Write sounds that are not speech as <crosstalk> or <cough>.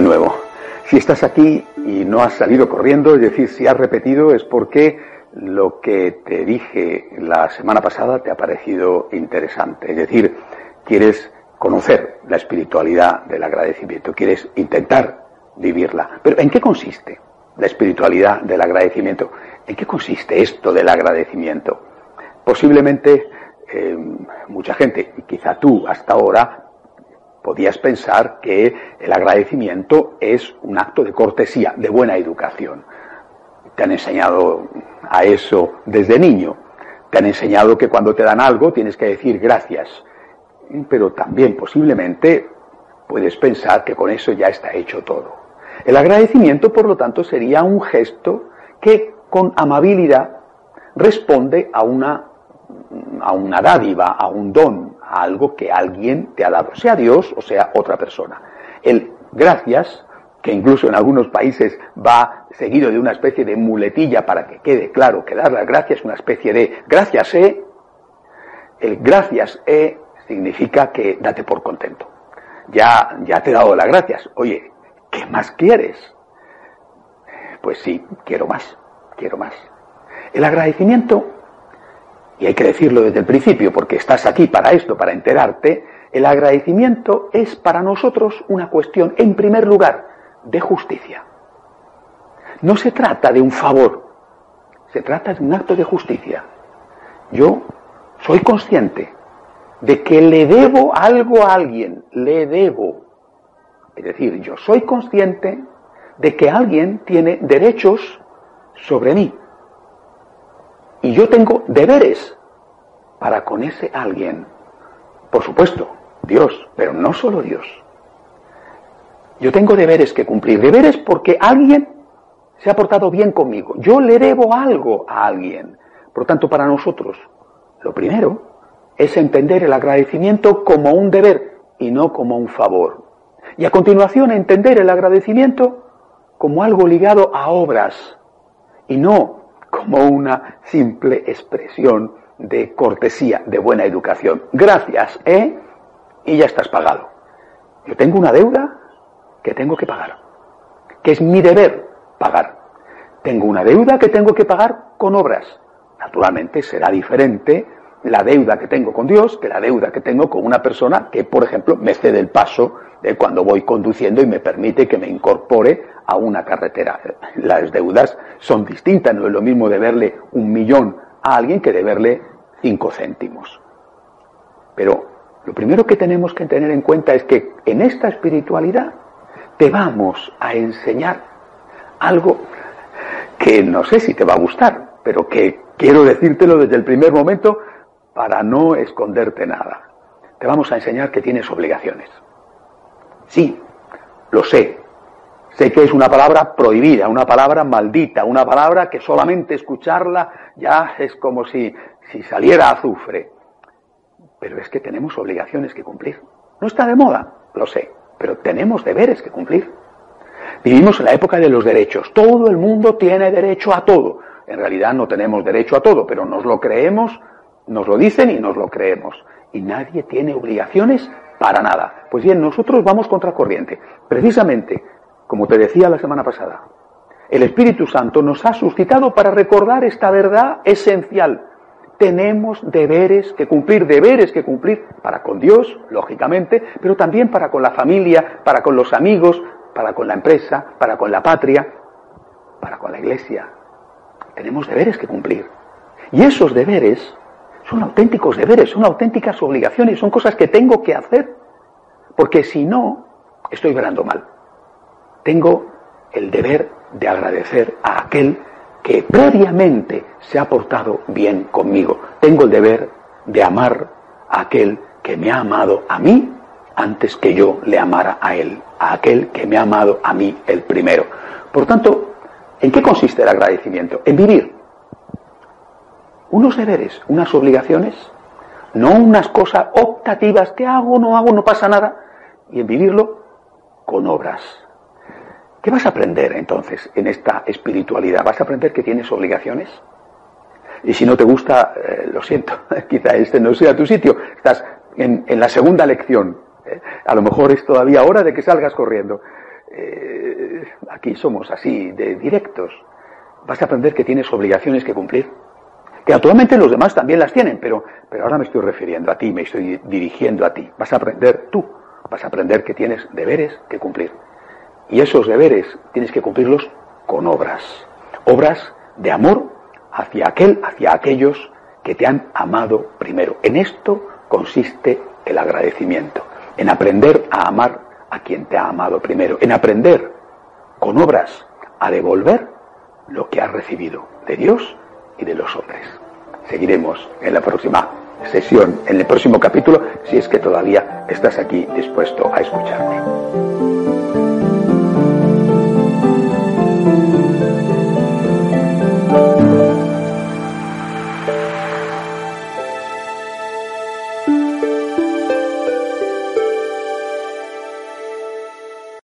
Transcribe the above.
nuevo. Si estás aquí y no has salido corriendo, es decir, si has repetido, es porque lo que te dije la semana pasada te ha parecido interesante. Es decir, quieres conocer la espiritualidad del agradecimiento, quieres intentar vivirla. Pero ¿en qué consiste la espiritualidad del agradecimiento? ¿En qué consiste esto del agradecimiento? Posiblemente eh, mucha gente, y quizá tú hasta ahora, podías pensar que el agradecimiento es un acto de cortesía, de buena educación. Te han enseñado a eso desde niño. Te han enseñado que cuando te dan algo tienes que decir gracias. Pero también posiblemente puedes pensar que con eso ya está hecho todo. El agradecimiento, por lo tanto, sería un gesto que con amabilidad responde a una, a una dádiva, a un don, algo que alguien te ha dado, sea Dios o sea otra persona. El gracias, que incluso en algunos países va seguido de una especie de muletilla para que quede claro que dar las gracias es una especie de gracias eh, el gracias eh significa que date por contento. Ya, ya te he dado las gracias. Oye, ¿qué más quieres? Pues sí, quiero más, quiero más. El agradecimiento y hay que decirlo desde el principio porque estás aquí para esto, para enterarte, el agradecimiento es para nosotros una cuestión, en primer lugar, de justicia. No se trata de un favor, se trata de un acto de justicia. Yo soy consciente de que le debo algo a alguien, le debo. Es decir, yo soy consciente de que alguien tiene derechos sobre mí. Y yo tengo deberes para con ese alguien. Por supuesto, Dios, pero no solo Dios. Yo tengo deberes que cumplir. Deberes porque alguien se ha portado bien conmigo. Yo le debo algo a alguien. Por tanto, para nosotros, lo primero es entender el agradecimiento como un deber y no como un favor. Y a continuación entender el agradecimiento como algo ligado a obras y no como una simple expresión de cortesía, de buena educación. Gracias, ¿eh? Y ya estás pagado. Yo tengo una deuda que tengo que pagar, que es mi deber pagar. Tengo una deuda que tengo que pagar con obras. Naturalmente será diferente la deuda que tengo con Dios que la deuda que tengo con una persona que, por ejemplo, me cede el paso de cuando voy conduciendo y me permite que me incorpore a una carretera. Las deudas son distintas, no es lo mismo deberle un millón a alguien que deberle cinco céntimos. Pero lo primero que tenemos que tener en cuenta es que en esta espiritualidad te vamos a enseñar algo que no sé si te va a gustar, pero que quiero decírtelo desde el primer momento para no esconderte nada. Te vamos a enseñar que tienes obligaciones. Sí, lo sé. Sé que es una palabra prohibida, una palabra maldita, una palabra que solamente escucharla ya es como si, saliera azufre. Pero es que tenemos obligaciones que cumplir. No está de moda, lo sé, pero tenemos deberes que cumplir. Vivimos en la época de los derechos. Todo el mundo tiene derecho a todo. En realidad no tenemos derecho a todo, pero nos lo creemos nos lo dicen y nos lo creemos. Y nadie tiene obligaciones para nada. Pues bien, nosotros vamos contra corriente. Precisamente, como te decía la semana pasada, el Espíritu Santo nos ha suscitado para recordar esta verdad esencial. Tenemos deberes que cumplir, deberes que cumplir para con Dios, lógicamente, pero también para con la familia, para con los amigos, para con la empresa, para con la patria, para con la iglesia. Tenemos deberes que cumplir. Y esos deberes son auténticos deberes, son auténticas obligaciones, son cosas que tengo que hacer, porque si no, estoy verando mal. Tengo el deber de agradecer a aquel que previamente se ha portado bien conmigo. Tengo el deber de amar a aquel que me ha amado a mí antes que yo le amara a él, a aquel que me ha amado a mí el primero. Por tanto, ¿en qué consiste el agradecimiento? En vivir unos deberes, unas obligaciones, no unas cosas optativas que hago, no hago, no pasa nada, y en vivirlo con obras. ¿Qué vas a aprender entonces en esta espiritualidad? ¿Vas a aprender que tienes obligaciones? Y si no te gusta, eh, lo siento, <laughs> quizá este no sea tu sitio. Estás en, la segunda lección. ¿eh? A lo mejor es todavía hora de que salgas corriendo. eh, aquí somos así, de directos. Vas a aprender que tienes obligaciones que cumplir. Que naturalmente los demás también las tienen, pero, pero ahora me estoy refiriendo a ti, me estoy dirigiendo a ti. Vas a aprender tú, vas a aprender que tienes deberes que cumplir. Y esos deberes tienes que cumplirlos con obras. Obras de amor hacia aquel, hacia aquellos que te han amado primero. En esto consiste el agradecimiento, en aprender a amar a quien te ha amado primero, en aprender con obras a devolver lo que has recibido de Dios y de los hombres. Seguiremos en la próxima sesión, en el próximo capítulo, si es que todavía estás aquí dispuesto a escucharme.